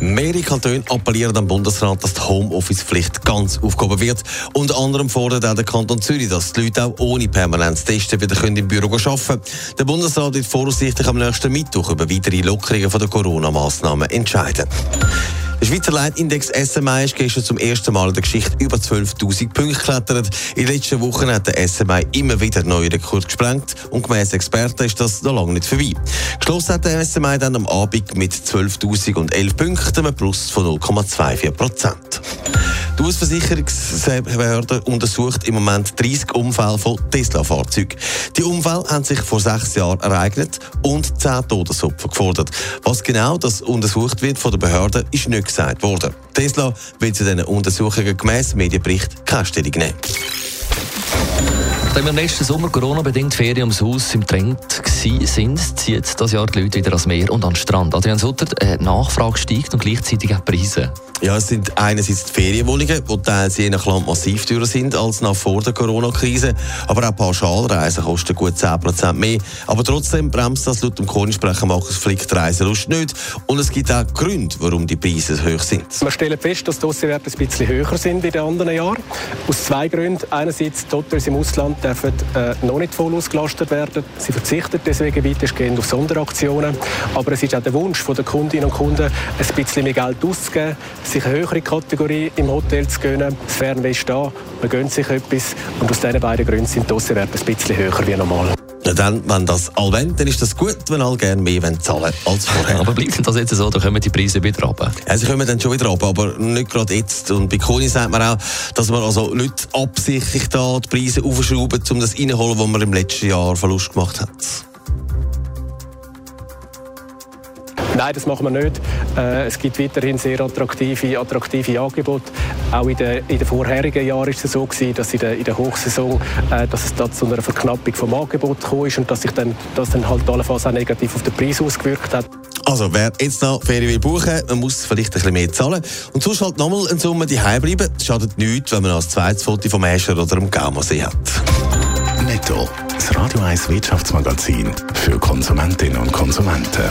Mehrere Kantone appellieren am Bundesrat, dass die Homeoffice-Pflicht ganz aufgehoben wird. Unter anderem fordert auch der Kanton Zürich, dass die Leute auch ohne permanentes Testen wieder im Büro arbeiten können. Der Bundesrat wird voraussichtlich am nächsten Mittwoch über weitere Lockerungen der Corona-Massnahmen entscheiden. Der Schweizer Leitindex SMI ist gestern zum ersten Mal in der Geschichte über 12.000 Punkte geklettert. In den letzten Wochen hat der SMI immer wieder neue Rekord gesprengt und gemäss Experten ist das noch lange nicht vorbei. Geschlossen hat der SMI dann am Abend mit 12.011 Punkten, einem Plus von 0,24 Prozent. Die Ausversicherungsbehörde untersucht im Moment 30 Unfälle von Tesla-Fahrzeugen. Die Unfälle haben sich vor sechs Jahren ereignet und 10 Todesopfer gefordert. Was genau das untersucht wird von der Behörde, ist nicht gesagt worden. Tesla will zu diesen Untersuchungen gemäss Medienbericht keine Stellung nehmen. Nachdem wir im letzten Sommer Corona-bedingt Ferien ums Haus im Trend sind, zieht das Jahr die Leute wieder ans Meer und an den Strand. Adrian Sutter, äh, Nachfrage steigt und gleichzeitig auch Preise. Ja, es sind einerseits die Ferienwohnungen, die teils je nach Land massiv teurer sind als nach vor der Corona-Krise. Aber auch Pauschalreisen kosten gut 10% mehr. Aber trotzdem bremst das laut dem Kornsprecher Markus Flick die Reiselust nicht. Und es gibt auch Gründe, warum die Preise hoch sind. Wir stellen fest, dass die Aussenwerte ein bisschen höher sind wie in den anderen Jahren. Aus zwei Gründen. Einerseits, die Hotels im Ausland dürfen äh, noch nicht voll ausgelastet werden. Sie verzichten deswegen weitestgehend auf Sonderaktionen. Aber es ist auch der Wunsch der Kundinnen und Kunden, ein bisschen mehr Geld auszugeben, sich eine höhere Kategorie im Hotel zu gönnen. Das Fernweh ist da, man gönnt sich etwas. Und aus diesen beiden Gründen sind die Aussenwerte ein bisschen höher wie normal. Ja, dann, wenn das all wollen, dann ist das gut, wenn alle gerne mehr zahlen als vorher. Aber bleibt das jetzt so, dann kommen die Preise wieder runter? Ja, sie kommen dann schon wieder runter, aber nicht gerade jetzt. Und bei Koni sagt man auch, dass man also nicht absichtlich da die Preise aufschrauben, um das reinholen, was man im letzten Jahr Verlust gemacht hat. Nein, das machen wir nicht. Äh, es gibt weiterhin sehr attraktive, attraktive Angebote. Auch in den, in den vorherigen Jahren war es so gewesen, dass in der, in der Hochsaison, äh, dass es da zu einer Verknappung vom Angebot gekommen ist und dass sich dann, das dann halt allenfalls auch negativ auf den Preis ausgewirkt hat. Also, wer jetzt noch Ferien will buchen, man muss vielleicht ein bisschen mehr zahlen. Und sonst halt nochmal eine Summe die bleiben. Das schadet nichts, wenn man als zweites Foto vom Escher oder dem Gaumensee hat. Netto. Das Radio 1 Wirtschaftsmagazin für Konsumentinnen und Konsumenten.